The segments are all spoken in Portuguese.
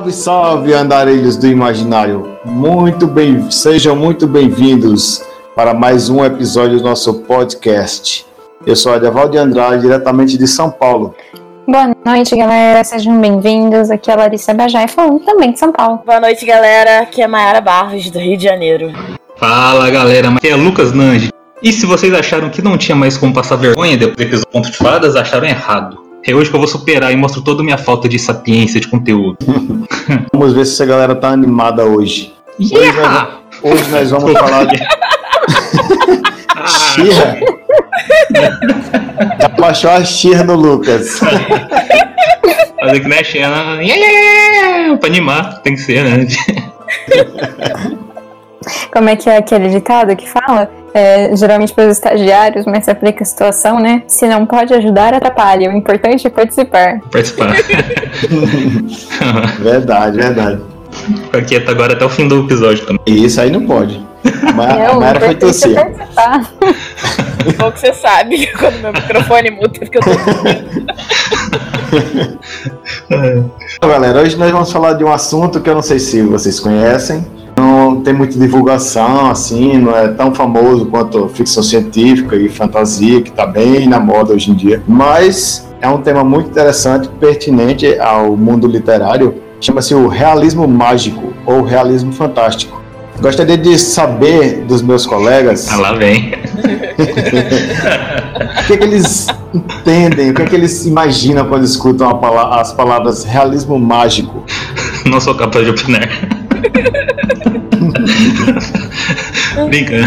Salve, salve, andarilhos do imaginário. Muito bem, sejam muito bem-vindos para mais um episódio do nosso podcast. Eu sou Adeval de Andrade, diretamente de São Paulo. Boa noite, galera. Sejam bem-vindos. Aqui é a Larissa Bajai, falando também de São Paulo. Boa noite, galera. Aqui é Mayara Barros, do Rio de Janeiro. Fala, galera. Aqui é Lucas Nange. E se vocês acharam que não tinha mais como passar vergonha depois do episódio Ponto de Fadas, acharam errado. É hoje que eu vou superar e mostro toda a minha falta de sapiência de conteúdo. Vamos ver se essa galera tá animada hoje. Hoje nós, hoje nós vamos falar de. Xirra. Já baixou a xirra no Lucas. Fazer que a Xena. Yeah, yeah, yeah, pra animar, tem que ser, né? Como é que é aquele ditado que fala? É, geralmente para os estagiários, mas se aplica a situação, né? Se não pode ajudar, atrapalha. O importante é participar. Participar. verdade, verdade. Fica quieto agora até o fim do episódio também. Isso aí não pode. A É, o Mayara foi é tossir. participar. Bom que você sabe quando meu microfone muda, porque eu tô Então, galera, hoje nós vamos falar de um assunto que eu não sei se vocês conhecem. Não tem muita divulgação, assim, não é tão famoso quanto ficção científica e fantasia, que está bem na moda hoje em dia. Mas é um tema muito interessante, pertinente ao mundo literário. Chama-se o realismo mágico ou realismo fantástico. Gostaria de saber dos meus colegas Ah, lá vem. o que, é que eles entendem, o que, é que eles imaginam quando escutam as palavras realismo mágico. Não sou capaz de opinar. Brincando.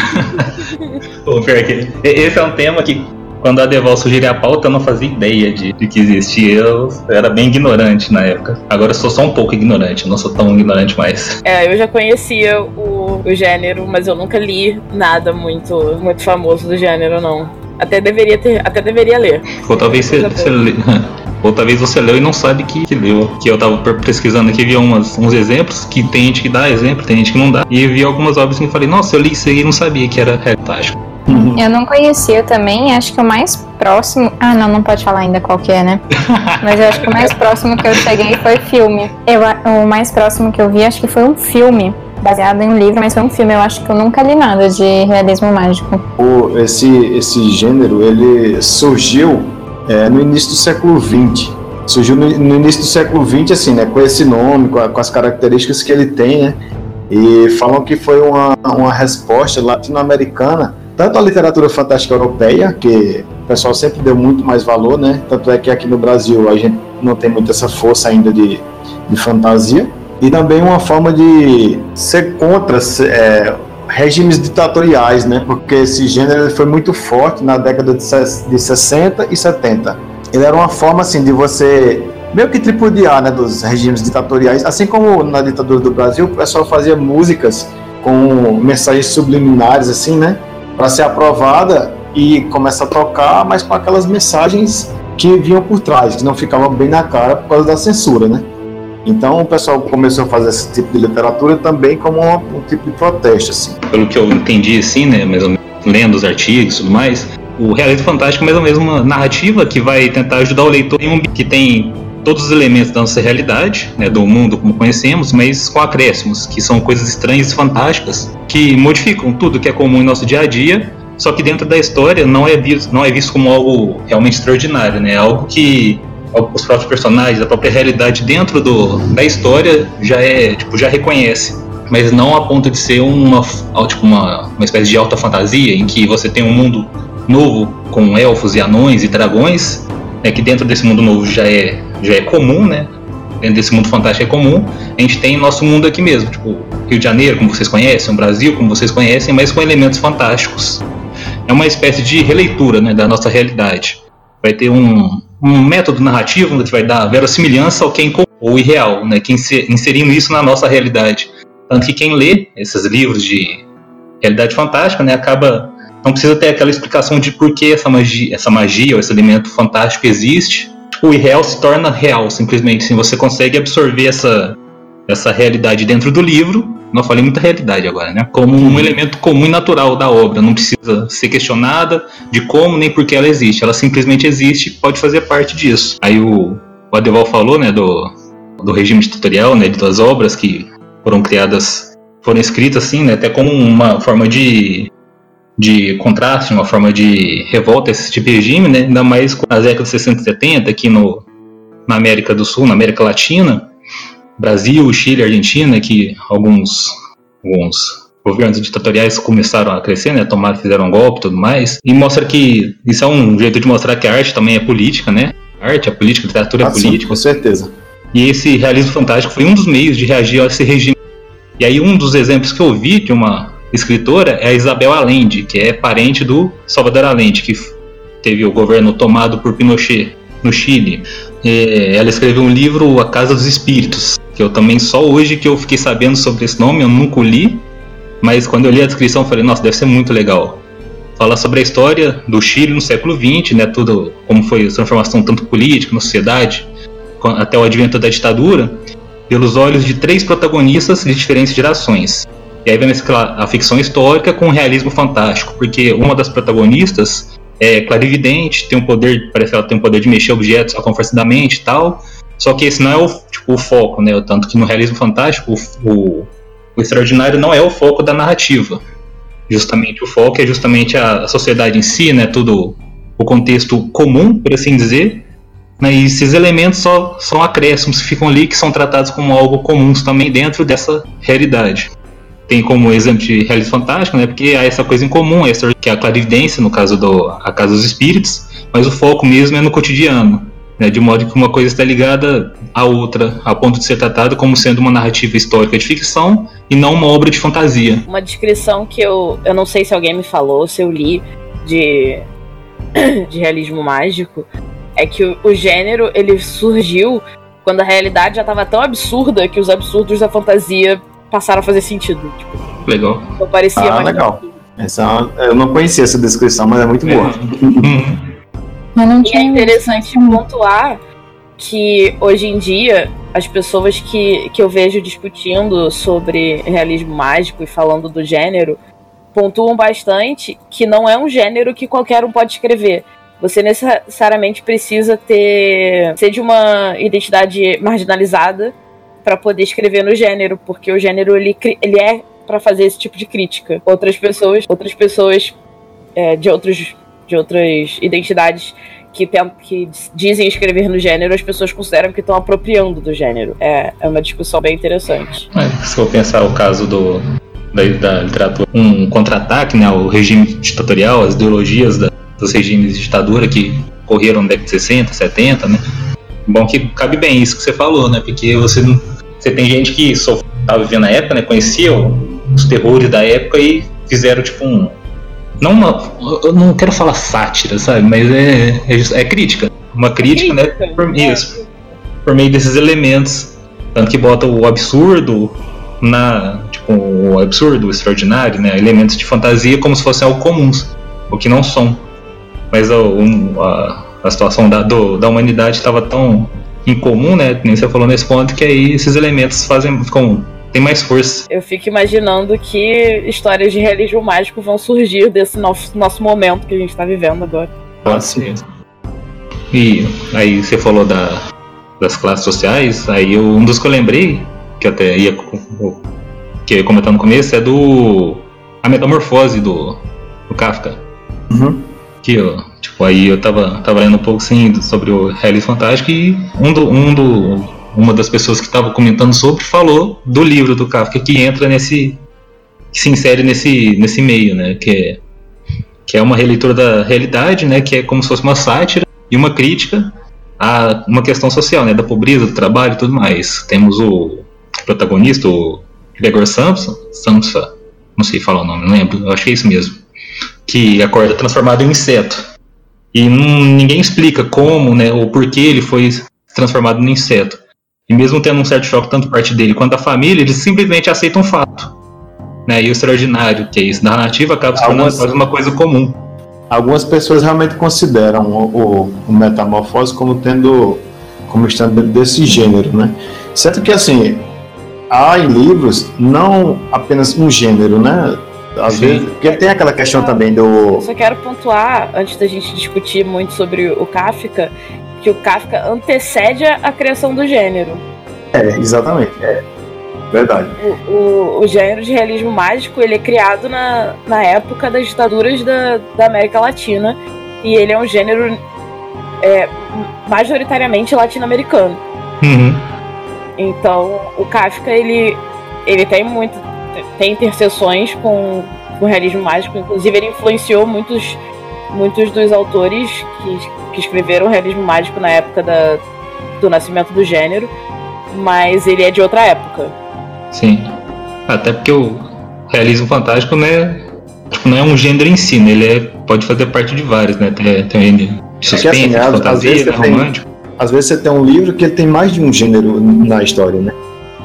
Pô, pior que. Esse é um tema que, quando a Deval sugeriu a pauta, eu não fazia ideia de, de que existia. Eu era bem ignorante na época. Agora eu sou só um pouco ignorante, não sou tão ignorante mais. É, eu já conhecia o, o gênero, mas eu nunca li nada muito, muito famoso do gênero, não. Até deveria ter, até deveria ler. Ou talvez você, você lê- Ou talvez você leu e não sabe que, que leu. Que eu tava pesquisando aqui, vi umas, uns exemplos, que tem gente que dá exemplo, tem gente que não dá. E vi algumas obras que eu falei, nossa, eu li isso aí e não sabia que era fantástico. Eu não conhecia também, acho que o mais próximo. Ah, não, não pode falar ainda qual que é, né? Mas eu acho que o mais próximo que eu cheguei foi filme. Eu, o mais próximo que eu vi, acho que foi um filme. Baseado em um livro, mas foi um filme. Eu acho que eu nunca li nada de realismo mágico. O- esse, esse gênero ele surgiu é, no início do século XX. Surgiu no, no início do século XX, assim, né, com esse nome, com, a- com as características que ele tem, né? E falam que foi uma, uma resposta latino-americana, tanto à literatura fantástica europeia, que o pessoal sempre deu muito mais valor, né? Tanto é que aqui no Brasil a gente não tem muito essa força ainda de, de fantasia. E também uma forma de ser contra é, regimes ditatoriais, né? Porque esse gênero foi muito forte na década de 60 e 70. Ele era uma forma assim de você meio que tripudiar, né, dos regimes ditatoriais, assim como na ditadura do Brasil, o pessoal fazia músicas com mensagens subliminares assim, né, para ser aprovada e começa a tocar, mas com aquelas mensagens que vinham por trás, que não ficavam bem na cara por causa da censura, né? Então o pessoal começou a fazer esse tipo de literatura também como um, um tipo de protesto, assim. Pelo que eu entendi, assim, né, mais ou menos, lendo os artigos e tudo mais, o realismo fantástico é mais ou menos uma narrativa que vai tentar ajudar o leitor em um que tem todos os elementos da nossa realidade, né, do mundo como conhecemos, mas com acréscimos, que são coisas estranhas e fantásticas, que modificam tudo que é comum em nosso dia a dia, só que dentro da história não é visto, não é visto como algo realmente extraordinário, né, é algo que os próprios personagens, a própria realidade dentro do, da história já é, tipo, já reconhece mas não a ponto de ser uma, tipo, uma, uma espécie de alta fantasia em que você tem um mundo novo com elfos e anões e dragões, né, que dentro desse mundo novo já é, já é comum, né? Dentro desse mundo fantástico é comum. A gente tem nosso mundo aqui mesmo, tipo Rio de Janeiro, como vocês conhecem, o Brasil, como vocês conhecem, mas com elementos fantásticos. É uma espécie de releitura né, da nossa realidade. Vai ter um, um método narrativo que vai dar verossimilhança ao que é incomum ou irreal, né, que inse- inserindo isso na nossa realidade. Tanto que quem lê esses livros de realidade fantástica, né, acaba não precisa ter aquela explicação de por que essa magia, essa magia ou esse elemento fantástico existe. O irreal se torna real, simplesmente. Assim, você consegue absorver essa, essa realidade dentro do livro. Não falei muita realidade agora, né? Como um elemento comum e natural da obra. Não precisa ser questionada de como nem por que ela existe. Ela simplesmente existe e pode fazer parte disso. Aí o, o Adeval falou, né, do, do regime ditatorial, né, das obras que foram criadas, foram escritas assim, né, até como uma forma de de contraste, uma forma de revolta a esse tipo de regime, né? ainda mais nas décadas de 60 e 70, aqui no, na América do Sul, na América Latina, Brasil, Chile, Argentina, que alguns, alguns governos ditatoriais começaram a crescer, né, tomaram, fizeram um golpe e tudo mais, e mostra que isso é um jeito de mostrar que a arte também é política, né? A arte é política, a literatura é política. Sim, com certeza. E esse realismo fantástico foi um dos meios de reagir a esse regime. E aí um dos exemplos que eu vi de uma escritora é a Isabel Allende, que é parente do Salvador Allende, que teve o governo tomado por Pinochet no Chile. É, ela escreveu um livro, A Casa dos Espíritos, que eu também só hoje que eu fiquei sabendo sobre esse nome, eu nunca li, mas quando eu li a descrição falei, nossa, deve ser muito legal. Fala sobre a história do Chile no século XX, né, tudo como foi a transformação tanto política na sociedade, até o advento da ditadura, pelos olhos de três protagonistas de diferentes gerações. E aí vem a ficção histórica com o realismo fantástico, porque uma das protagonistas é clarividente, tem um poder, parece que ela tem um poder de mexer objetos com força da mente e tal. Só que esse não é o, tipo, o foco, né? Tanto que no realismo fantástico, o, o, o, extraordinário não é o foco da narrativa. Justamente o foco é justamente a, a sociedade em si, né? Tudo o contexto comum, por assim dizer. Né? E esses elementos só são acréscimos que ficam ali, que são tratados como algo comuns também dentro dessa realidade tem como exemplo de realismo fantástico, né? Porque há essa coisa em comum, que é a clarividência, no caso do A Casa dos Espíritos, mas o foco mesmo é no cotidiano, né? De modo que uma coisa está ligada à outra, a ponto de ser tratada como sendo uma narrativa histórica de ficção e não uma obra de fantasia. Uma descrição que eu, eu não sei se alguém me falou, se eu li de, de realismo mágico, é que o, o gênero ele surgiu quando a realidade já estava tão absurda que os absurdos da fantasia passaram a fazer sentido. Tipo, legal. Não parecia ah, mais legal. Essa, é eu não conhecia essa descrição, mas é muito boa. tinha e é interessante pontuar que hoje em dia as pessoas que, que eu vejo discutindo sobre realismo mágico e falando do gênero pontuam bastante que não é um gênero que qualquer um pode escrever. Você necessariamente precisa ter ser de uma identidade marginalizada para poder escrever no gênero, porque o gênero ele, ele é para fazer esse tipo de crítica. Outras pessoas, outras pessoas é, de outros de outras identidades que, que dizem escrever no gênero, as pessoas consideram que estão apropriando do gênero. É, é uma discussão bem interessante. É, se eu pensar o caso do, da, da literatura, um contra-ataque né, ao regime ditatorial, as ideologias da, dos regimes de ditadura que ocorreram na década de 60, 70, né? Bom que cabe bem isso que você falou, né? Porque você não você tem gente que estava vivendo na época, né? Conhecia os terrores da época e fizeram tipo um. Não uma. Eu não quero falar sátira, sabe? Mas é, é, é crítica. Uma crítica, né? Por, isso. Por meio desses elementos. Tanto que bota o absurdo na. Tipo, o absurdo, o extraordinário, né? Elementos de fantasia como se fossem algo comuns. O que não são. Mas a, a, a situação da, do, da humanidade estava tão em comum, né? Nem você falou nesse ponto, que aí esses elementos fazem. Ficam, tem mais força. Eu fico imaginando que histórias de realismo mágico vão surgir desse nosso, nosso momento que a gente está vivendo agora. Pode ser. E aí você falou da, das classes sociais, aí eu, um dos que eu lembrei, que até ia, que ia comentar no começo, é do. A Metamorfose do, do Kafka. Uhum. Que ó, Tipo, aí eu tava, tava lendo um pouco assim sobre o realismo fantástico e um do, um do, uma das pessoas que estava comentando sobre falou do livro do Kafka que entra nesse que se insere nesse nesse meio, né, que é que é uma releitura da realidade, né, que é como se fosse uma sátira e uma crítica a uma questão social, né, da pobreza, do trabalho e tudo mais. Temos o protagonista, o Gregor Samson, Samsa, não sei falar o nome, não lembro, eu achei isso mesmo, que acorda transformado em inseto. E ninguém explica como, né, ou por que ele foi transformado em inseto. E mesmo tendo um certo choque tanto parte dele quanto da família, eles simplesmente aceitam o fato. Né? E o extraordinário, que é isso, da narrativa, acaba se tornando quase uma coisa comum. Algumas pessoas realmente consideram o, o, o metamorfose como tendo como estando desse gênero, né? Certo que assim há em livros não apenas um gênero, né? Às Sim. vezes, porque tem aquela questão também do. Eu só quero pontuar, antes da gente discutir muito sobre o Kafka, que o Kafka antecede a criação do gênero. É, exatamente. É. Verdade. O, o, o, gênero de realismo mágico ele é criado na, na época das ditaduras da, da América Latina e ele é um gênero é, majoritariamente latino-americano. Uhum. Então o Kafka ele, ele tem muito tem interseções com, com o realismo mágico, inclusive ele influenciou muitos muitos dos autores que, que escreveram realismo mágico na época da, do nascimento do gênero, mas ele é de outra época. Sim. Até porque o realismo fantástico não é, tipo, não é um gênero em si, né? Ele é, pode fazer parte de vários, né? Tem, tem de suspense, é que, assim, de fantasia, né? romântico. Tem, às vezes você tem um livro que ele tem mais de um gênero na história, né?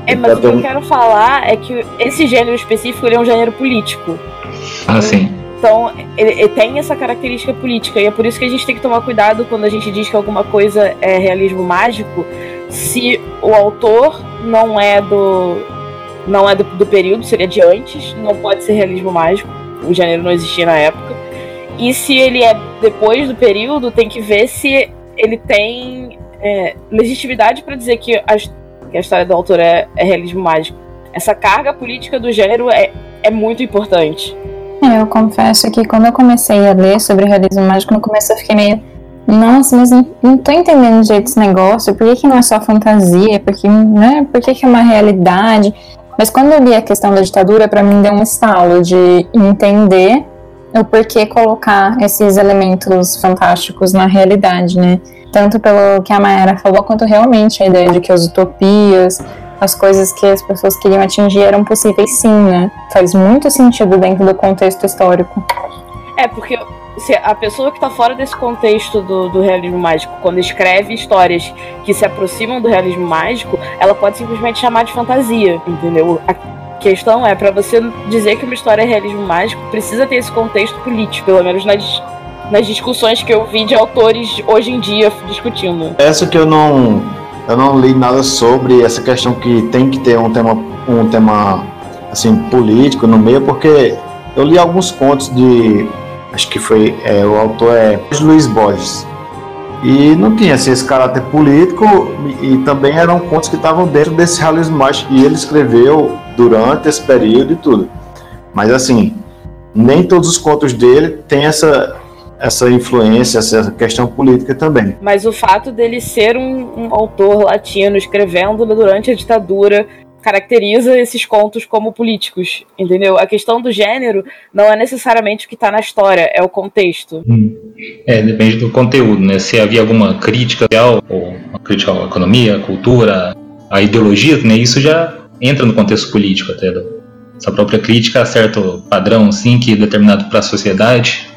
É, mas o que eu quero falar é que esse gênero específico é um gênero político. Ah, sim. Então, ele, ele, tem essa característica política, e é por isso que a gente tem que tomar cuidado quando a gente diz que alguma coisa é realismo mágico, se o autor não é do, não é do, do, período, seria de antes, não pode ser realismo mágico, o gênero não existia na época. E se ele é depois do período, tem que ver se ele tem é, legitimidade para dizer que a, que a, história do autor é, é, realismo mágico. Essa carga política do gênero é, é muito importante. É, eu confesso que quando eu comecei a ler sobre realismo mágico, no começo eu fiquei meio nossa, mas não, não tô entendendo direito esse negócio. Por que, que não é só fantasia? Por que, né? Por que, que é uma realidade? Mas quando eu li a questão da ditadura, para mim deu um estalo de entender o porquê colocar esses elementos fantásticos na realidade, né? Tanto pelo que a Mayara falou, quanto realmente a ideia de que as utopias, as coisas que as pessoas queriam atingir eram possíveis sim, né? Faz muito sentido dentro do contexto histórico. É, porque se a pessoa que está fora desse contexto do, do, realismo mágico, quando escreve histórias que se aproximam do realismo mágico, ela pode simplesmente chamar de fantasia, entendeu? A questão é, para você dizer que uma história é realismo mágico, precisa ter esse contexto político, pelo menos nas, nas discussões que eu vi de autores hoje em dia discutindo. Essa que eu não eu não li nada sobre essa questão que tem que ter um tema um tema assim político no meio porque eu li alguns contos de acho que foi é, o autor é Luiz Borges. E não tinha assim, esse caráter político e, também eram contos que estavam dentro desse realismo mágico que ele escreveu durante esse período e tudo. Mas assim nem todos os contos dele têm essa essa influência, essa questão política também. Mas o fato dele ser um, um autor latino escrevendo durante a ditadura caracteriza esses contos como políticos, entendeu? A questão do gênero não é necessariamente o que está na história, é o contexto. Hum. É, depende do conteúdo, né? Se havia alguma crítica social, ou uma crítica à economia, à cultura, à ideologia, né? Isso já entra no contexto político até. Essa própria crítica a certo padrão, assim, que é determinado para a sociedade,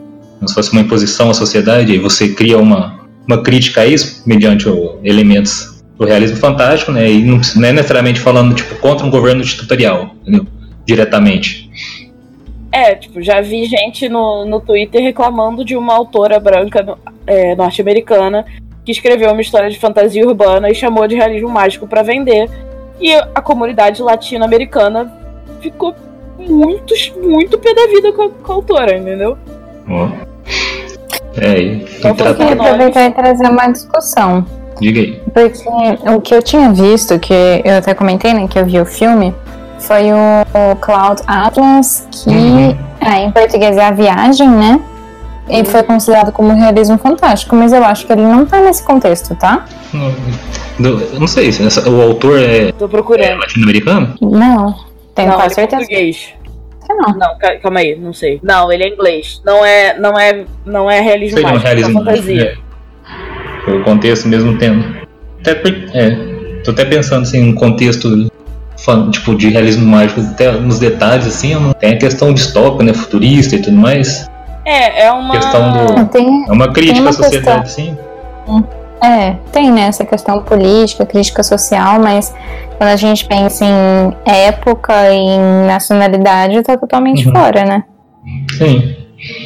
como se fosse uma imposição à sociedade, e você cria uma, uma crítica a isso mediante o, elementos do realismo fantástico, né? E não, não, é necessariamente falando tipo contra um governo ditatorial, entendeu? Diretamente. É, tipo, já vi gente no, no Twitter reclamando de uma autora branca é, norte-americana que escreveu uma história de fantasia urbana e chamou de realismo mágico para vender. E a comunidade latino-americana ficou muito, muito pé da vida com a, com a autora, entendeu? Oh. É, eu queria aproveitar e trazer uma discussão. Diga aí. Porque o que eu tinha visto, que eu até comentei, né, que eu vi o filme, foi o, o Cloud Atlas, que uhum. é, em português é a viagem, né? E uhum. foi considerado como realismo fantástico, mas eu acho que ele não tá nesse contexto, tá? Não, não sei, o autor é, Tô procurando. é latino-americano? Não, tenho quase é certeza. português não. Não, calma aí, não sei. Não, ele é inglês. Não é, não é, não é realismo sei mágico, não, realismo é fantasia. É. O contexto mesmo tendo. Até, é, tô até pensando assim, um contexto tipo de realismo mágico, até nos detalhes assim, tem a questão distópica, né, futurista e tudo mais. É, é uma questão do, tem, é uma crítica uma à sociedade, questão. sim. Hum. É, tem né, essa questão política, crítica social, mas quando a gente pensa em época e em nacionalidade, tá totalmente uhum. fora, né? Sim.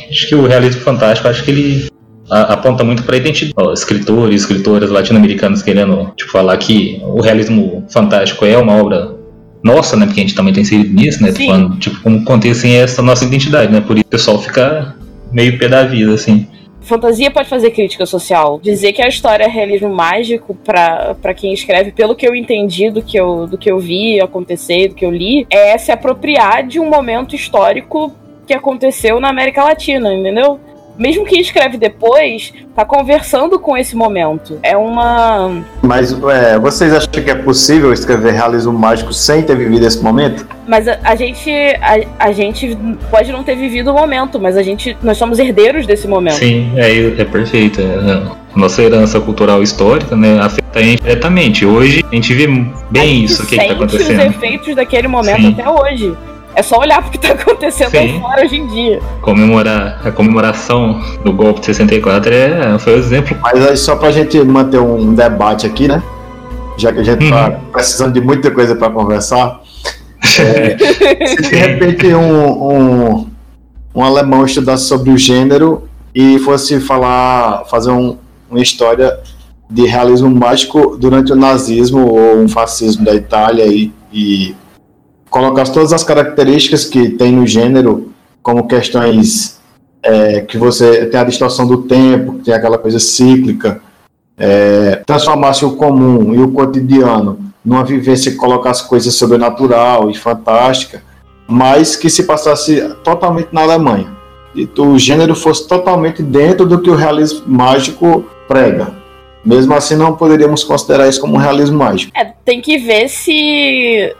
Acho que o realismo fantástico, acho que ele aponta muito para identidade. Escritores, escritoras latino-americanos querendo tipo, falar que o realismo fantástico é uma obra nossa, né? Porque a gente também tem inserido nisso, né? Falando, tipo, como contém assim, essa nossa identidade, né? Por isso o pessoal fica meio pé da vida, assim. Fantasia pode fazer crítica social. Dizer que a história é realismo mágico para quem escreve, pelo que eu entendi do que eu, do que eu vi acontecer, do que eu li, é se apropriar de um momento histórico que aconteceu na América Latina, entendeu? Mesmo quem escreve depois, tá conversando com esse momento. É uma. Mas é, vocês acham que é possível escrever realismo mágico sem ter vivido esse momento? Mas a, a gente a, a, gente pode não ter vivido o momento, mas a gente nós somos herdeiros desse momento. Sim, é, é perfeito. É, nossa herança cultural histórica, né, afeta a gente diretamente. Hoje a gente vê bem gente isso que está acontecendo. os efeitos daquele momento Sim. até hoje. É só olhar pro que tá acontecendo Sim. aí fora hoje em dia. Comemorar, a comemoração do golpe de 64 é, foi o um exemplo. Mas aí só pra gente manter um debate aqui, né? Já que a gente tá uhum. tá precisando de muita coisa para conversar. É, se de repente um, um, um alemão estudasse sobre o gênero e fosse falar, fazer um, uma história de realismo mágico durante o nazismo ou um fascismo da Itália e, e colocar todas as características que tem no gênero, como questões é, que você tem a distorção do tempo, tem aquela coisa cíclica, é, transformasse o comum e o cotidiano numa vivência que colocasse coisas sobrenatural e fantástica, mas que se passasse totalmente na Alemanha. E o gênero fosse totalmente dentro do que o realismo mágico prega. Mesmo assim, não poderíamos considerar isso como um realismo mágico. É, tem que ver se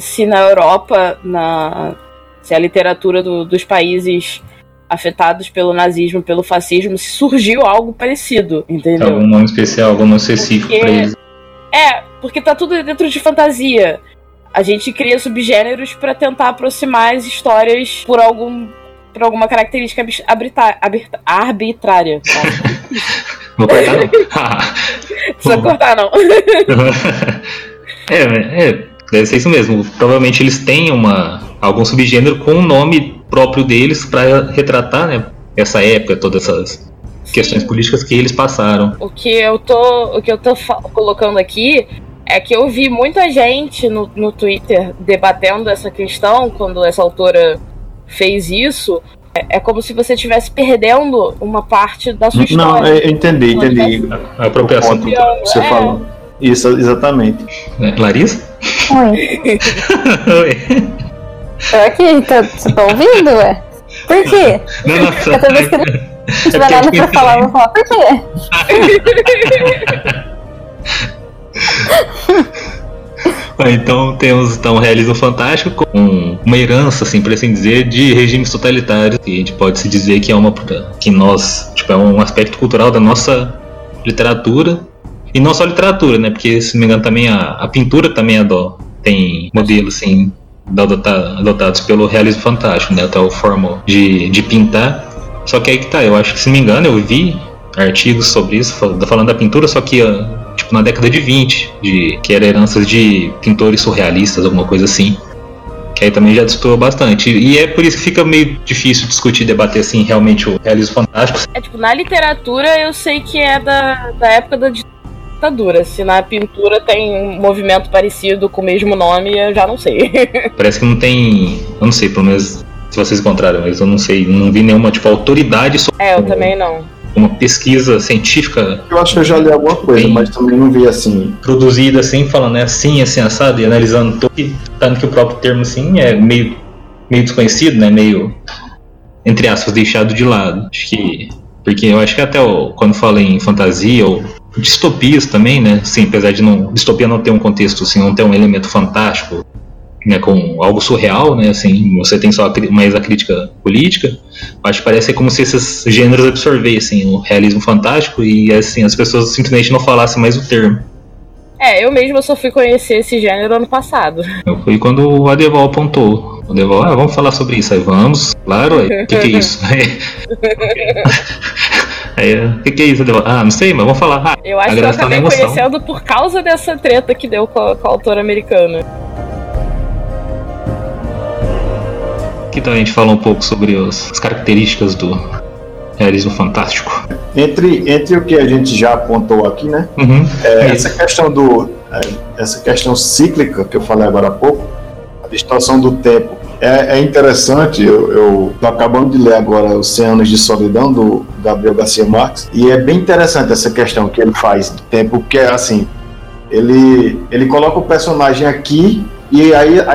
se na Europa, na, se a literatura do, dos países afetados pelo nazismo, pelo fascismo, se surgiu algo parecido, entendeu? Algum nome especial, algum nome específico porque, pra eles. É, porque tá tudo dentro de fantasia. A gente cria subgêneros para tentar aproximar as histórias por algum por alguma característica arbitrária. Vou cortar não. Precisa cortar não. é, é, Deve ser isso mesmo. Provavelmente eles têm uma, algum subgênero com um nome próprio deles para retratar né, essa época, todas essas questões políticas que eles passaram. O que eu tô, o que eu tô colocando aqui é que eu vi muita gente no, no Twitter debatendo essa questão quando essa autora fez isso. É, é como se você estivesse perdendo uma parte da sua história. Não, eu entendi, entendi. A apropriação cultural. Você é. falou. Isso, exatamente. É, Larissa? Oi. Oi. Tô aqui, tô, você tá ouvindo, ué? Por quê? Não, não, Toda vez que não tiver é nada pra falar, eu vou falar por quê? então temos então, um realismo fantástico com uma herança, assim, por assim dizer, de regimes totalitários. E a gente pode se dizer que é uma que nós, tipo, é um aspecto cultural da nossa literatura e não só literatura, né? Porque, se não me engano, também a, a pintura também é do, tem modelos, assim, adotados pelo realismo fantástico, né? Até o forma de, de pintar. Só que aí que tá, eu acho que, se não me engano, eu vi artigos sobre isso, falando da pintura, só que tipo na década de 20, de, que era heranças de pintores surrealistas, alguma coisa assim. Que aí também já disputou bastante. E é por isso que fica meio difícil discutir, debater assim, realmente o realismo fantástico. É tipo, na literatura eu sei que é da, da época da. Se na pintura tem um movimento parecido com o mesmo nome, eu já não sei. Parece que não tem. Eu não sei, pelo menos se vocês encontraram, mas eu não sei, não vi nenhuma tipo autoridade sobre. É, eu também não. Uma pesquisa científica. Eu acho que eu já li alguma coisa, mas também não vi assim. Produzida assim, falando é assim, assim, assado, e analisando todo. Tanto que o próprio termo assim é meio, meio desconhecido, né? Meio, entre aspas, deixado de lado. Acho que. Porque eu acho que até o, quando fala em fantasia ou distopias também, né? Sim, apesar de não distopia não ter um contexto, assim, não ter um elemento fantástico, né, com algo surreal, né? Assim, você tem só mais a crítica política. Acho que parece como se esses gêneros absorvessem o realismo fantástico e assim as pessoas simplesmente não falassem mais o termo. É, eu mesmo só fui conhecer esse gênero ano passado. Eu fui quando o Adeval apontou. O Adeval, ah, vamos falar sobre isso aí, vamos. Claro, o que, que é isso? Aí, o que, que é isso? Ah, não sei, mas vamos falar. Ah, eu acho que eu acabei conhecendo por causa dessa treta que deu com a, com a autora americana. Aqui também a gente fala um pouco sobre os, as características do realismo fantástico. Entre, entre o que a gente já apontou aqui, né? Uhum, é, essa questão do. É, essa questão cíclica que eu falei agora há pouco, a distorção do tempo é, é interessante, eu, eu tô acabando de ler agora Os 100 Anos de Solidão, do Gabriel Garcia Marques, e é bem interessante essa questão que ele faz do tempo, porque assim, ele, ele coloca o personagem aqui e aí a,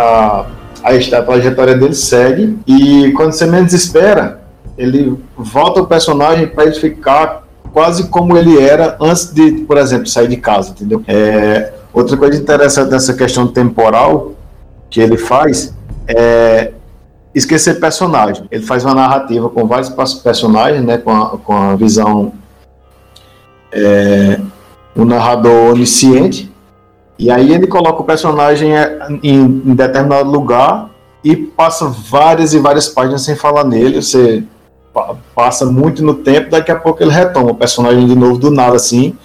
a, a trajetória dele segue, e quando você menos espera, ele volta o personagem para ele ficar quase como ele era antes de, por exemplo, sair de casa, entendeu? É, outra coisa interessante dessa questão temporal que ele faz é esquecer personagem. Ele faz uma narrativa com vários personagens, né, com a, com a visão é, narrador onisciente, e aí ele coloca o personagem é, em, em determinado lugar e passa várias e várias páginas sem falar nele. Você passa muito no tempo, daqui a pouco ele retoma o personagem de novo do nada assim.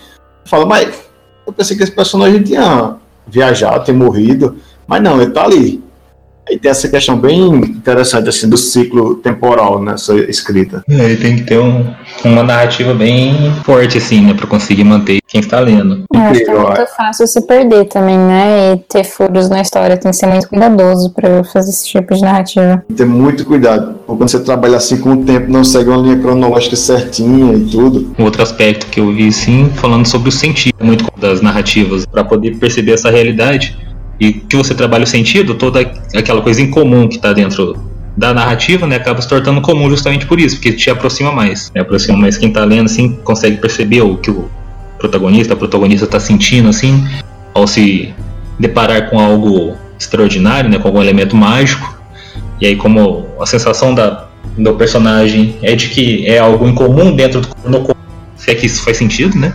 Fala, mas eu pensei que esse personagem tinha viajado, tinha morrido, mas não, ele tá ali. Aí tem essa questão bem interessante assim do ciclo temporal nessa escrita. É, ele tem que ter um, uma narrativa bem forte assim, né, para conseguir manter quem está lendo. Eu acho que é muito fácil se perder também, né, e ter furos na história, tem que ser muito cuidadoso para fazer esse tipo de narrativa. Ter muito cuidado, porque quando você trabalha assim com o tempo, não segue uma linha cronológica certinha e tudo. Um outro aspecto que eu vi sim, falando sobre o sentido muito das narrativas, para poder perceber essa realidade e que você trabalha o sentido, toda aquela coisa em comum que está dentro da narrativa, né, acaba se tornando comum justamente por isso, porque te aproxima mais, né, aproxima mais quem está lendo, assim, consegue perceber o que o protagonista, a protagonista está sentindo, assim, ao se deparar com algo extraordinário, né, com algum elemento mágico, e aí como a sensação da, do personagem é de que é algo incomum dentro do no, se é que isso faz sentido, né,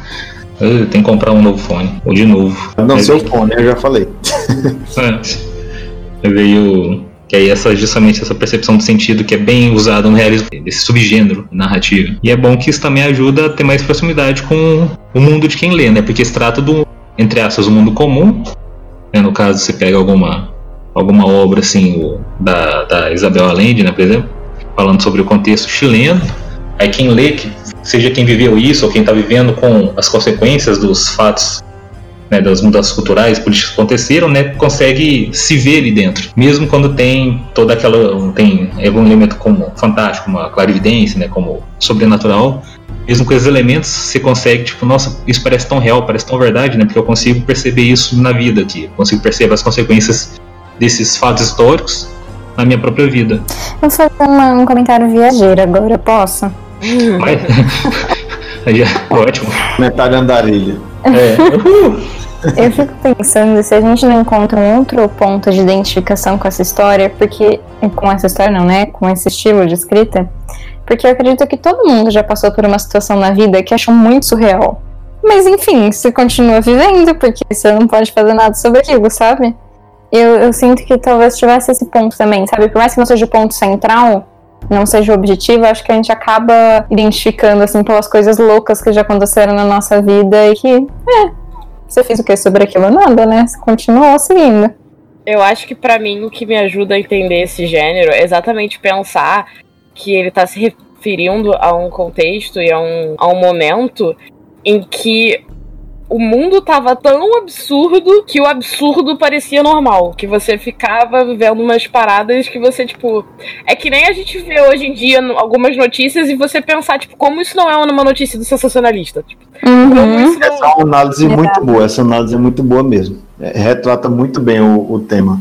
tem que comprar um novo fone. Ou de novo. Não, Mas seu fone, eu já falei. é. Veio. Que aí essa, justamente essa percepção do sentido que é bem usada no realismo, desse subgênero narrativo. E é bom que isso também ajuda a ter mais proximidade com o mundo de quem lê, né? Porque se trata do, entre aspas, o mundo comum. Né? No caso, você pega alguma, alguma obra assim, o, da, da Isabel Allende, né, por exemplo, falando sobre o contexto chileno. Aí quem lê, que seja quem viveu isso ou quem está vivendo com as consequências dos fatos né, das mudanças culturais, políticas que aconteceram, né, consegue se ver ali dentro, mesmo quando tem toda aquela tem algum elemento como fantástico, uma clarividência, né, como sobrenatural, mesmo com esses elementos, você consegue tipo, nossa, isso parece tão real, parece tão verdade, né, porque eu consigo perceber isso na vida aqui, eu consigo perceber as consequências desses fatos históricos na minha própria vida. Vou fazer um comentário viajeiro agora, posso? Mas... Aí é ótimo. Metade andarilha. É. Eu fico pensando se a gente não encontra um outro ponto de identificação com essa história, porque. Com essa história não, né? Com esse estilo de escrita. Porque eu acredito que todo mundo já passou por uma situação na vida que achou muito surreal. Mas enfim, você continua vivendo, porque você não pode fazer nada sobre aquilo, sabe? Eu, eu sinto que talvez tivesse esse ponto também, sabe? Por mais que não seja o ponto central, não seja objetivo, acho que a gente acaba identificando, assim, pelas coisas loucas que já aconteceram na nossa vida e que, é, você fez o que sobre aquilo? Nada, né? Você continuou seguindo. Eu acho que para mim o que me ajuda a entender esse gênero é exatamente pensar que ele tá se referindo a um contexto e a um, a um momento em que o mundo tava tão absurdo que o absurdo parecia normal. Que você ficava vivendo umas paradas que você, tipo. É que nem a gente vê hoje em dia algumas notícias e você pensar, tipo, como isso não é uma notícia do sensacionalista. Tipo, uhum. não... Essa é uma análise é. muito boa, essa análise é muito boa mesmo. É, retrata muito bem o, o tema.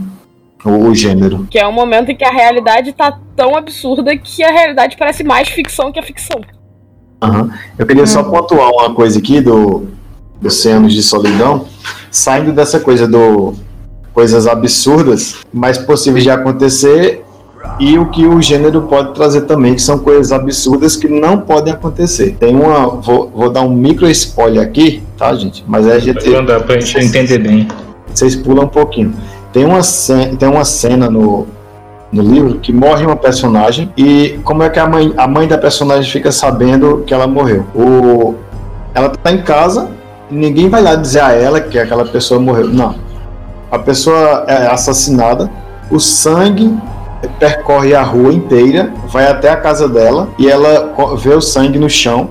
O, o gênero. Que é um momento em que a realidade tá tão absurda que a realidade parece mais ficção que a ficção. Uhum. Eu queria uhum. só pontuar uma coisa aqui do, Oceanos de Solidão, saindo dessa coisa do coisas absurdas, mas possíveis de acontecer e o que o gênero pode trazer também, que são coisas absurdas que não podem acontecer. Tem uma, vou, vou dar um micro spoiler aqui, tá, gente? Mas é a gente. Não dá pra gente entender bem. Vocês pulam um pouquinho. Tem uma, cena, tem uma cena no, no livro que morre uma personagem e como é que a mãe, a mãe da personagem fica sabendo que ela morreu? O, ela tá em casa ninguém vai lá dizer a ela que aquela pessoa morreu. Não. A pessoa é assassinada, o sangue percorre a rua inteira, vai até a casa dela e ela vê o sangue no chão,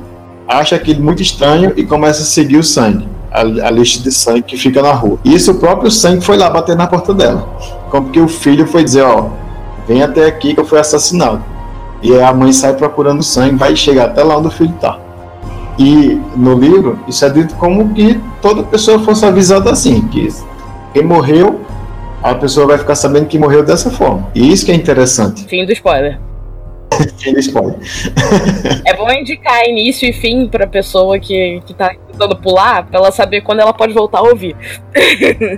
acha aquilo muito estranho e começa a seguir o sangue, a, a lista de sangue que fica na rua. Isso o próprio sangue foi lá bater na porta dela. Como que o filho foi dizer, ó, vem até aqui que eu fui assassinado. E a mãe sai procurando sangue, vai chegar até lá onde o filho está. E no livro, isso é dito como que toda pessoa fosse avisada assim, que quem morreu, a pessoa vai ficar sabendo que morreu dessa forma. E isso que é interessante. Fim do spoiler. Fim do spoiler. é bom indicar início e fim pra pessoa que, que tá tentando pular, pra ela saber quando ela pode voltar a ouvir.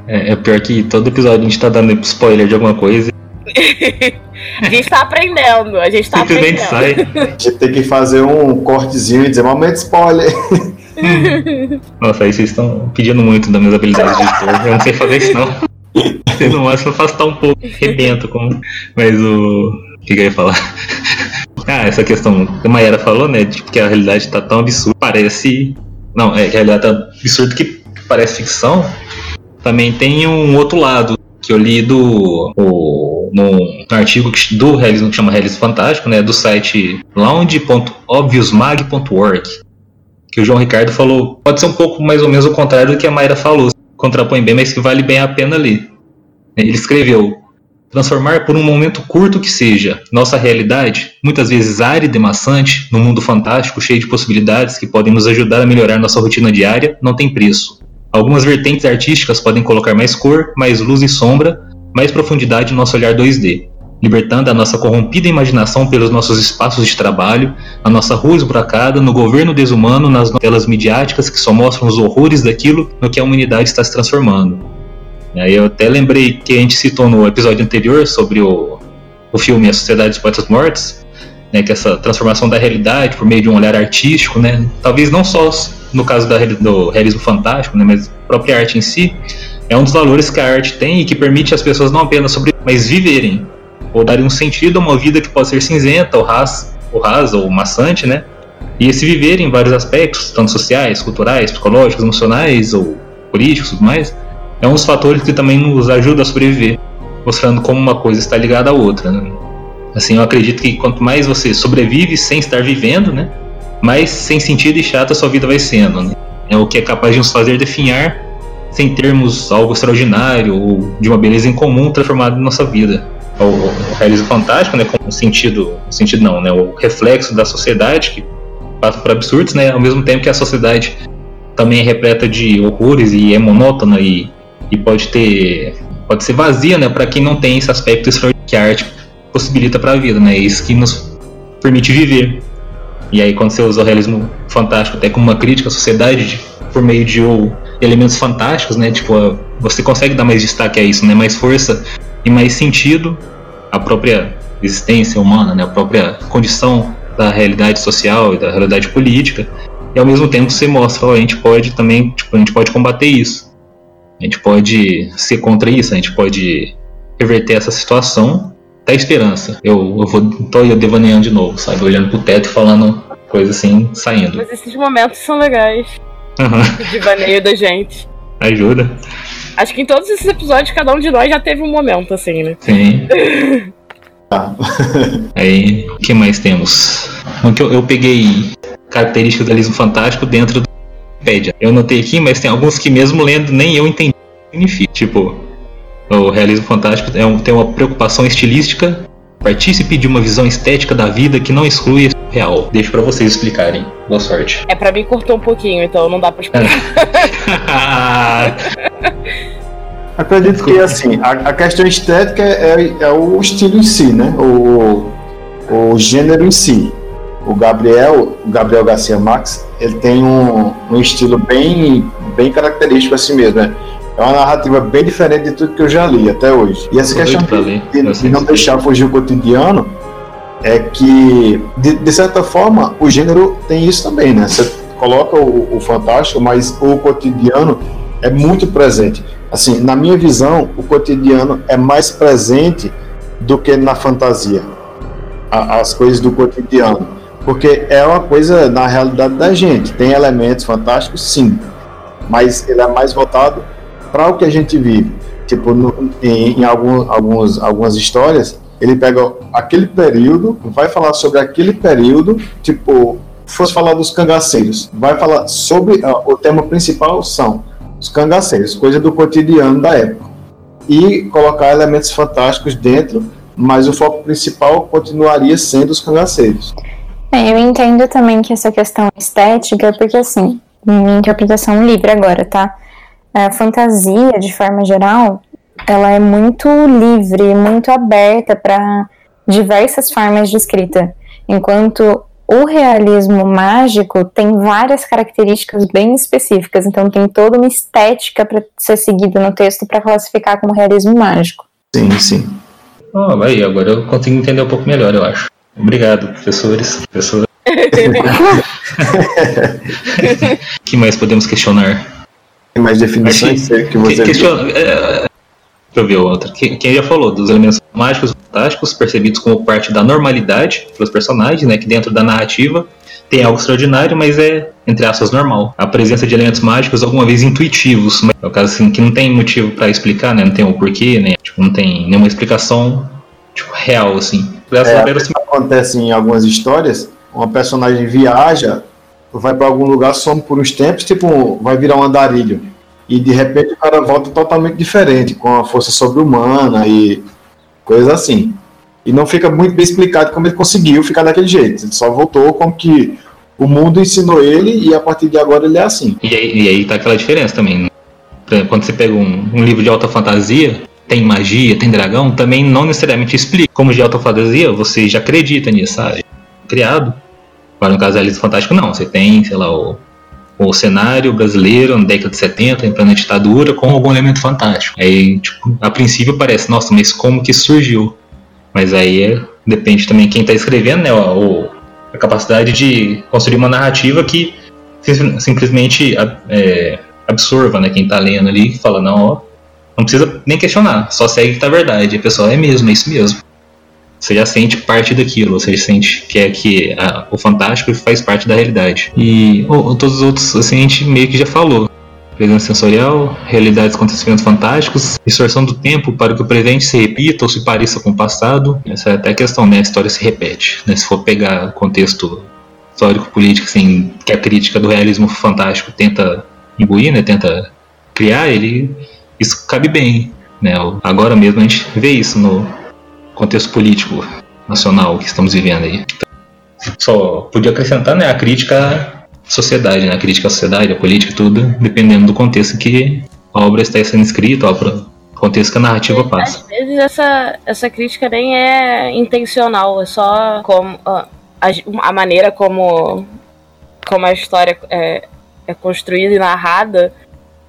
é, é pior que todo episódio a gente tá dando spoiler de alguma coisa a gente tá aprendendo, a gente tá Simplesmente aprendendo. sai. A gente tem que fazer um cortezinho e dizer, momento spoiler. Nossa, aí vocês estão pedindo muito das minhas habilidades de editor. Eu não sei fazer isso não. No máximo eu faço tá um pouco rebento com. Mas o. O que, que eu ia falar? Ah, essa questão que a Mayara falou, né? Tipo, que a realidade tá tão absurda. Parece. Não, é que a realidade tá absurda que parece ficção. Também tem um outro lado que eu li do. O, num, artigo do realismo que chama Realismo Fantástico, né, do site lounge.obviousmag.org, que o João Ricardo falou, pode ser um pouco mais ou menos o contrário do que a Mayra falou, contrapõe bem, mas que vale bem a pena ler. Ele escreveu: transformar por um momento curto que seja nossa realidade, muitas vezes árida e maçante, num mundo fantástico cheio de possibilidades que podem nos ajudar a melhorar nossa rotina diária, não tem preço. Algumas vertentes artísticas podem colocar mais cor, mais luz e sombra, mais profundidade no nosso olhar 2D, libertando a nossa corrompida imaginação pelos nossos espaços de trabalho, a nossa rua esburacada, no governo desumano, nas telas midiáticas que só mostram os horrores daquilo no que a humanidade está se transformando. Eu até lembrei que a gente citou no episódio anterior sobre o, o filme A Sociedade dos Poetas Mortos, né, que essa transformação da realidade por meio de um olhar artístico, né, talvez não só no caso da, do realismo fantástico, né, mas a própria arte em si, é um dos valores que a arte tem e que permite às pessoas não apenas sobreviver, mas viverem, ou darem um sentido a uma vida que pode ser cinzenta, ou rasa, ou, rasa, ou maçante, né? E esse viver em vários aspectos, tanto sociais, culturais, psicológicos, emocionais ou políticos, tudo mais, é um dos fatores que também nos ajuda a sobreviver, mostrando como uma coisa está ligada à outra. Né? Assim, eu acredito que quanto mais você sobrevive sem estar vivendo, né, mais sem sentido e chata sua vida vai sendo. Né? É o que é capaz de nos fazer definhar sem termos algo extraordinário ou de uma beleza incomum transformado em nossa vida. O, o realismo fantástico, né, com o sentido, sentido não, né, o reflexo da sociedade que passa por absurdos, né, ao mesmo tempo que a sociedade também é repleta de horrores e é monótona e, e pode ter pode ser vazia, né, para quem não tem esse aspecto extraordinário que a arte possibilita para a vida, né, é isso que nos permite viver. E aí quando você usa o realismo fantástico até como uma crítica à sociedade por meio de ou, elementos fantásticos, né? Tipo, você consegue dar mais destaque a isso, né? Mais força e mais sentido à própria existência humana, né? A própria condição da realidade social e da realidade política. E ao mesmo tempo você mostra, ó, a gente pode também, tipo, a gente pode combater isso. A gente pode ser contra isso, a gente pode reverter essa situação da esperança. Eu, eu vou tô devaneando de novo, sabe? Olhando pro teto e falando coisa assim, saindo. Mas esses momentos são legais. Uhum. O divaneio da gente. Ajuda. Acho que em todos esses episódios, cada um de nós já teve um momento, assim, né? Sim. Aí, o que mais temos? Eu, eu peguei características do realismo fantástico dentro do Wikipedia. Eu notei aqui, mas tem alguns que mesmo lendo nem eu entendi o que significa. Tipo, o realismo fantástico é um, tem uma preocupação estilística, partícipe de uma visão estética da vida que não exclui real. Deixo para vocês explicarem. Boa sorte. É para mim cortou um pouquinho, então não dá para explicar. Acredito que assim, a, a questão estética é, é, o estilo em si, né? O, o gênero em si. O Gabriel, o Gabriel Garcia Max, ele tem um, um estilo bem, bem característico assim mesmo, né? É uma narrativa bem diferente de tudo que eu já li até hoje. E essa questão de, de, de não deixar fugir o cotidiano é que, de, de, certa forma, o gênero tem isso também, né? Você coloca o, o, fantástico, mas o cotidiano é muito presente. Assim, na minha visão, o cotidiano é mais presente do que na fantasia. A, as coisas do cotidiano. Porque é uma coisa na realidade da gente. Tem elementos fantásticos, sim. Mas ele é mais voltado para o que a gente vive. Tipo, no, em, em algum, alguns, algumas histórias, ele pega aquele período, vai falar sobre aquele período, tipo, fosse falar dos cangaceiros, vai falar sobre uh, o tema principal são os cangaceiros, coisa do cotidiano da época, e colocar elementos fantásticos dentro mas o foco principal continuaria sendo os cangaceiros. É, eu entendo também que essa questão estética, porque assim, minha interpretação livre agora, tá? A fantasia, de forma geral, ela é muito livre, muito aberta para diversas formas de escrita, enquanto o realismo mágico tem várias características bem específicas, então tem toda uma estética para ser seguida no texto para classificar como realismo mágico. Sim, sim. Oh, aí, agora eu consigo entender um pouco melhor, eu acho. Obrigado, professores, professora. O que mais podemos questionar? Tem mais definições que, que você questiona, é, Deixa eu ver outra. Quem já falou dos elementos mágicos fantásticos percebidos como parte da normalidade pelos personagens, né? Que dentro da narrativa tem algo extraordinário, mas é, entre aspas, normal. A presença de elementos mágicos, alguma vez intuitivos, mas é o caso assim, que não tem motivo para explicar, né? Não tem o um porquê, né? Tipo, não tem nenhuma explicação tipo, real, assim. É, assim. Acontece em algumas histórias, uma personagem viaja, vai para algum lugar, some por uns tempos, tipo, vai virar um andarilho. E de repente o cara volta totalmente diferente, com a força sobre-humana e coisas assim. E não fica muito bem explicado como ele conseguiu ficar daquele jeito. Ele só voltou como que o mundo ensinou ele e a partir de agora ele é assim. E aí, e aí tá aquela diferença também. Quando você pega um, um livro de alta fantasia, tem magia, tem dragão, também não necessariamente explica. Como de alta fantasia, você já acredita nisso, sabe? Criado. Agora, no caso da Fantástico, não. Você tem, sei lá, o, o cenário brasileiro na década de 70, em plena ditadura, com algum elemento fantástico. Aí, tipo, a princípio parece, nossa, mas como que surgiu? Mas aí é, depende também quem está escrevendo, né? O, a capacidade de construir uma narrativa que simplesmente é, absorva, né? Quem está lendo ali fala, não, ó, não precisa nem questionar, só segue que tá verdade. A pessoa é mesmo, é isso mesmo. Você já sente parte daquilo, você sente que é que a, o fantástico faz parte da realidade. E oh, todos os outros, assim, a gente meio que já falou. Presença sensorial, realidades acontecimentos fantásticos, distorção do tempo para que o presente se repita ou se pareça com o passado. Essa é até a questão, né? A história se repete. Né? Se for pegar contexto histórico-político, assim, que a crítica do realismo fantástico tenta imbuir, né? Tenta criar, ele isso cabe bem. Né? Agora mesmo a gente vê isso no contexto político nacional que estamos vivendo aí. Só podia acrescentar né, a crítica à sociedade, né? a crítica à sociedade, à política, tudo, dependendo do contexto que a obra está sendo escrita, a obra, o contexto que a narrativa passa. Às vezes essa, essa crítica nem é intencional, é só como a, a maneira como, como a história é, é construída e narrada,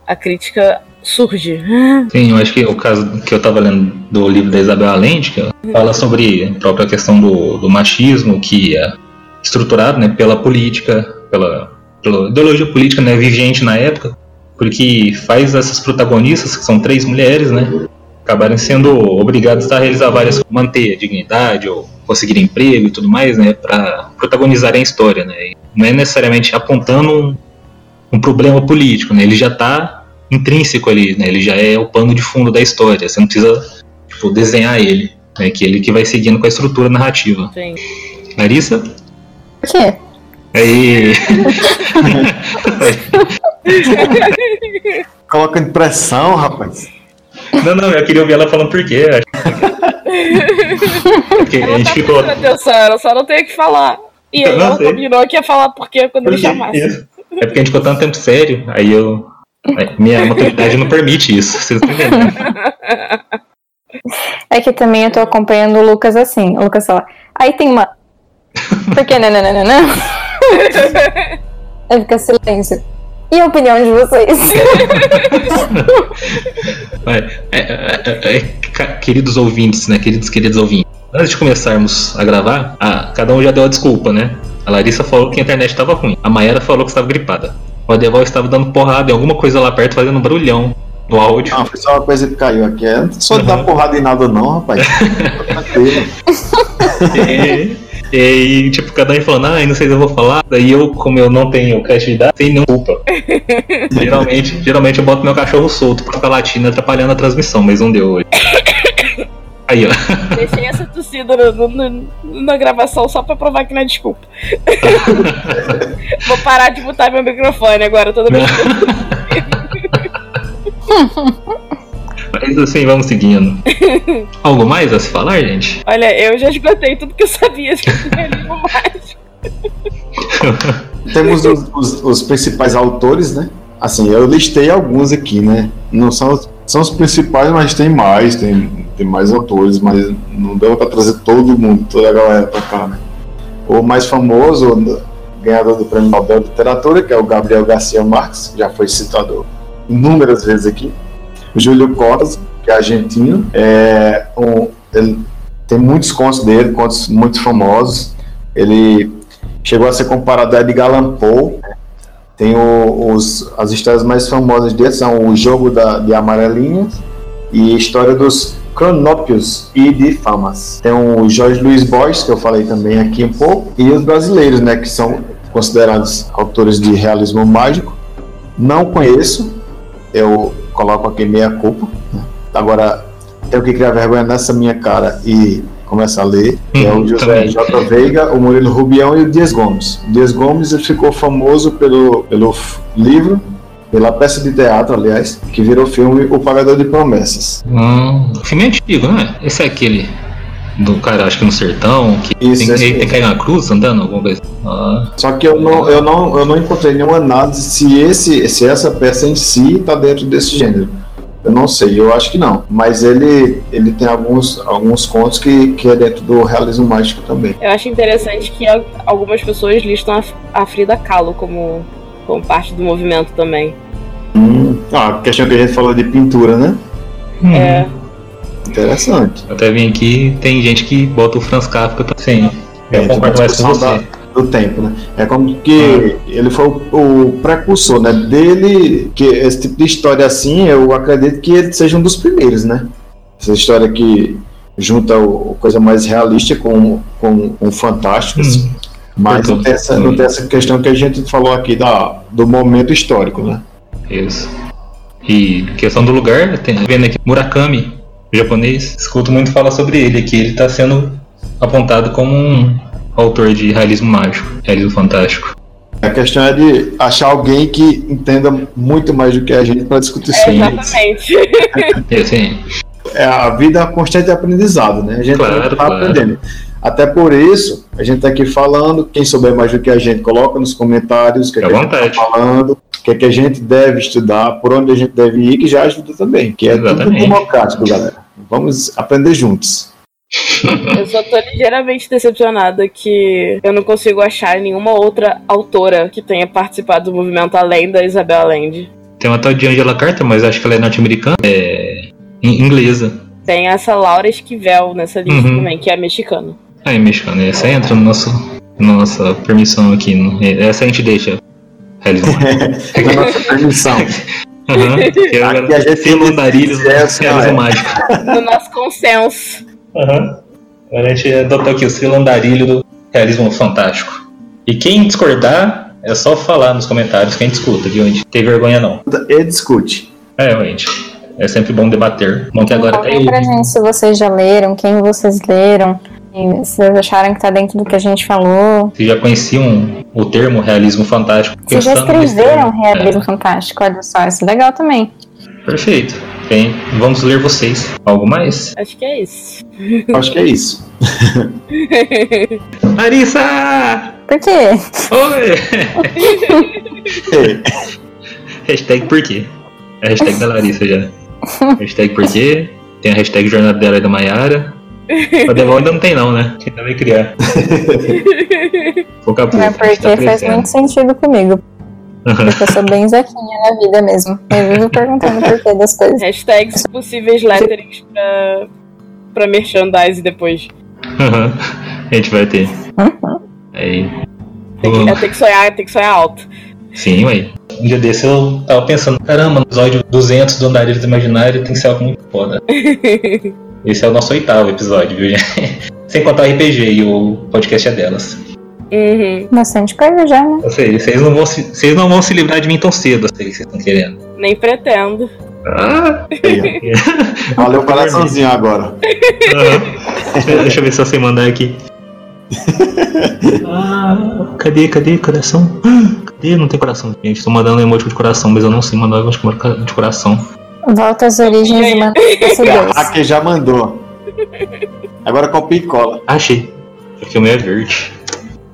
a crítica surge. Sim, eu acho que o caso que eu estava lendo do livro da Isabel Allende, que fala sobre a própria questão do, do machismo, que é estruturado né, pela política, pela, pela ideologia política né, vigente na época, porque faz essas protagonistas, que são três mulheres, né, acabarem sendo obrigadas a realizar várias manter a dignidade ou conseguir emprego e tudo mais, né, para protagonizarem a história, né. não é necessariamente apontando um, um problema político, né, ele já está intrínseco ali, né? Ele já é o pano de fundo da história. Você não precisa tipo, desenhar ele, né? Que ele que vai seguindo com a estrutura narrativa. Sim. Larissa? O quê? Aí. Coloca de pressão, rapaz. Não, não, eu queria ouvir ela falando por quê. Porque ela a gente tá ficou. Atenção, ela só não tem o que falar. E aí ela combinou que ia falar por quê quando porque, ele chamasse. É porque a gente ficou tanto tempo sério, aí eu minha maturidade não permite isso, vocês estão entendendo? É que também eu tô acompanhando o Lucas assim. O Lucas fala, aí tem uma. Por que não, não, não, não? Aí fica silêncio. E a opinião de vocês? é, é, é, queridos ouvintes, né? Queridos, queridos ouvintes. Antes de começarmos a gravar, ah, cada um já deu a desculpa, né? A Larissa falou que a internet estava ruim. A Mayara falou que estava gripada. O Adeval estava dando porrada em alguma coisa lá perto, fazendo um barulhão no áudio. Não, foi só uma coisa que caiu aqui. É só uhum. dar porrada em nada não, rapaz. e, e, tipo, cada um falando, ah, não sei se eu vou falar. Daí eu, como eu não tenho criatividade, sem nenhuma culpa. geralmente, geralmente eu boto meu cachorro solto pra ficar latindo, atrapalhando a transmissão, mas não deu hoje. Aí, ó. Deixei essa tossida no, no, na gravação só pra provar que não é desculpa. Vou parar de botar meu microfone agora toda vez. Mas assim, vamos seguindo. Algo mais a se falar, gente? Olha, eu já esgotei tudo que eu sabia de realismo mágico. Temos os, os, os, principais autores, né? Assim, eu listei alguns aqui, né? Não são, são os principais, mas tem mais, tem, tem mais autores, mas não deu para trazer todo mundo, toda a galera para cá, né? O mais famoso, ganhador do Prêmio Nobel de Literatura, que é o Gabriel Garcia Marques, que já foi citado inúmeras vezes aqui. O Júlio Cotas, que é argentino, é um, ele tem muitos contos dele, contos muito famosos. Ele chegou a ser comparado a Edgar Allan Poe. Tem o, os, as histórias mais famosas dele são o Jogo da, de Amarelinhas e História dos Cronópios e de Famas. Tem o Jorge Luiz Borges, que eu falei também aqui um pouco, e os brasileiros, né, que são considerados autores de realismo mágico. Não conheço, eu coloco aqui meia culpa. Agora, tenho que criar vergonha nessa minha cara e começa a ler, que é o uhum, José J. Veiga, o Murilo Rubião e o Dias Gomes. O Dias Gomes ele ficou famoso pelo, pelo livro, pela peça de teatro, aliás, que virou filme O Pagador de Promessas. Hum, filme é antigo, né? Esse é aquele do cara, acho que no sertão, que Isso, tem, tem que cair na cruz andando, alguma coisa. Ah. Só que eu não, eu, não, eu não encontrei nenhuma análise se, esse, se essa peça em si está dentro desse gênero. Eu não sei, eu acho que não. Mas ele, ele tem alguns, alguns contos que, que é dentro do realismo mágico também. Eu acho interessante que algumas pessoas listam a, a Frida Kahlo como, como parte do movimento também. Hum. Ah, a questão que a gente falou de pintura, né? É. Interessante. Até vim aqui, tem gente que bota o Franz Kafka. Eu é, concordo mais com você. Da do tempo, né? É como que ele foi o, o, precursor, né? Dele, que esse tipo de história assim, eu acredito que ele seja um dos primeiros, né? Essa história que junta o, coisa mais realista com, com, com fantástico, assim. Mas não tem, essa, não tem essa questão que a gente falou aqui da, do momento histórico, né? Isso. E questão do lugar, tem, vendo aqui Murakami, japonês, escuto muito falar sobre ele, que ele está sendo apontado como um autor de realismo mágico, realismo fantástico. A questão é de achar alguém que entenda muito mais do que a gente para discutir isso. É, exatamente. é, sim. é a vida constante aprendizado, né? A gente está claro, claro. aprendendo. Até por isso, a gente está aqui falando. Quem souber mais do que a gente, coloca nos comentários o que, é que a gente está falando, o que, é que a gente deve estudar, por onde a gente deve ir, que já ajuda também. Que é Exatamente. tudo democrático, galera. Vamos aprender juntos. Eu só tô ligeiramente decepcionada que eu não consigo achar nenhuma outra autora que tenha participado do movimento além da Isabel Allende. Tem uma tal de Angela Carter, mas acho que ela é norte-americana, é inglesa. Tem essa Laura Esquivel nessa lista uhum. também, que é mexicana. É mexicana. Essa entra no nosso, nossa permissão aqui. No, essa a gente deixa realizar. na nossa permissão. Uhum. Eu, Aqui a gente tem mandarilhos, é, mágico. No nosso consenso. Uhum. A gente adotou aqui o estilo andarilho do realismo fantástico. E quem discordar, é só falar nos comentários quem discuta, viu, gente? Tem vergonha não. E discute. É, gente. É sempre bom debater. Bom que agora Fala tá pra gente se vocês já leram, quem vocês leram. Se vocês acharam que tá dentro do que a gente falou. Vocês já conheciam o termo realismo fantástico? Vocês já escreveram realismo é. fantástico, olha só, isso é legal também. Perfeito. Bem, vamos ler vocês. Algo mais? Acho que é isso. Acho que é isso. Larissa! Por quê? Oi! hashtag por quê? É a hashtag da Larissa já. hashtag por quê? Tem a hashtag jornada dela e da Maiara. O Devon ainda não tem não, né? Quem vai criar. pouco a pouco. É porque tá faz muito sentido comigo. Porque eu sou bem zequinha na vida mesmo. Eu vivo perguntando por que das coisas. Hashtags possíveis letterings pra, pra merchandise depois. Uhum. A gente vai ter. Uhum. Aí. Tem que, tem que sonhar, tem que sonhar alto. Sim, ué. Um dia desse eu tava pensando, caramba, no episódio 200 do Andarilhos Imaginário tem que ser algo muito foda. Esse é o nosso oitavo episódio, viu, Sem contar o RPG e o podcast é delas. Uhum. Bastante coisa já, né? Eu sei, vocês não, vão se, vocês não vão se livrar de mim tão cedo, eu sei que vocês estão querendo. Nem pretendo. Ah, Valeu o coraçãozinho agora. Uhum. Deixa eu ver se você mandar aqui. Ah, cadê, cadê coração? Cadê? Não tem coração, gente. Tô mandando emoji de coração, mas eu não sei mandar emoji de coração. Volta às origens e manda A que já mandou. Agora copia e cola. Achei. O filme é verde.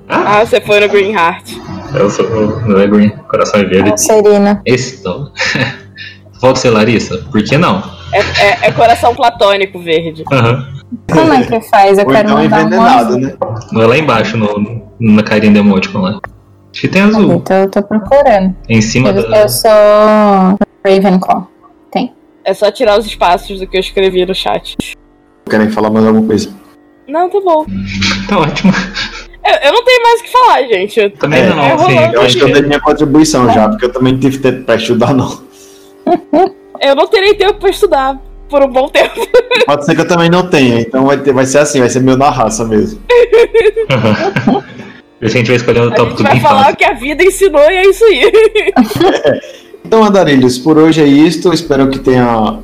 Ah, ah você foi no Green Heart. Eu sou. Não é Green, coração é verde. Serena. Esse não. Volta ser Larissa? Por que não? É, é, é coração platônico verde. Uhum. Como é que faz? Eu Ou quero então envenenado, um né? Não é lá embaixo, no, na carinha do emoticon lá. Acho que tem azul. Então eu tô procurando. Em cima eu, da. Eu sou Ravenclaw. É só tirar os espaços do que eu escrevi no chat. Querem falar mais alguma coisa? Não, tá bom. tá ótimo. Eu, eu, não tenho mais o que falar, gente. Eu, também é, não, é sim, Eu acho que eu dei minha contribuição já, porque eu também tive tempo pra estudar, não. eu não terei tempo pra estudar por um bom tempo. Pode ser que eu também não tenha, então vai, ter, vai ser assim, vai ser meio na raça mesmo. a gente vai escolhendo o tópico do A gente vai falar o que a vida ensinou e é isso aí. Então, Andarilhos, por hoje é isto. Espero que tenha,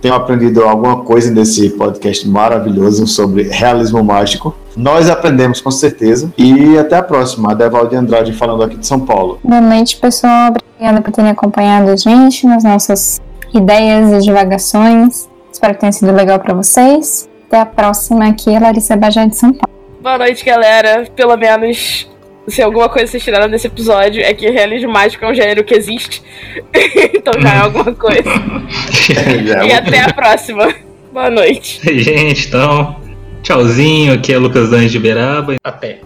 tenham aprendido alguma coisa nesse podcast maravilhoso sobre realismo mágico. Nós aprendemos com certeza. E até a próxima. A Devalde Andrade falando aqui de São Paulo. Boa noite, pessoal. Obrigada por terem acompanhado a gente nas nossas ideias e divagações. Espero que tenha sido legal para vocês. Até a próxima. Aqui é Larissa Bajá de São Paulo. Boa noite, galera. Pelo menos se alguma coisa vocês tiraram desse episódio é que realismo mágico é um gênero que existe. então já é alguma coisa. É e até a próxima. Boa noite. Gente, então, tchauzinho. Aqui é Lucas Dange de Beraba. Até.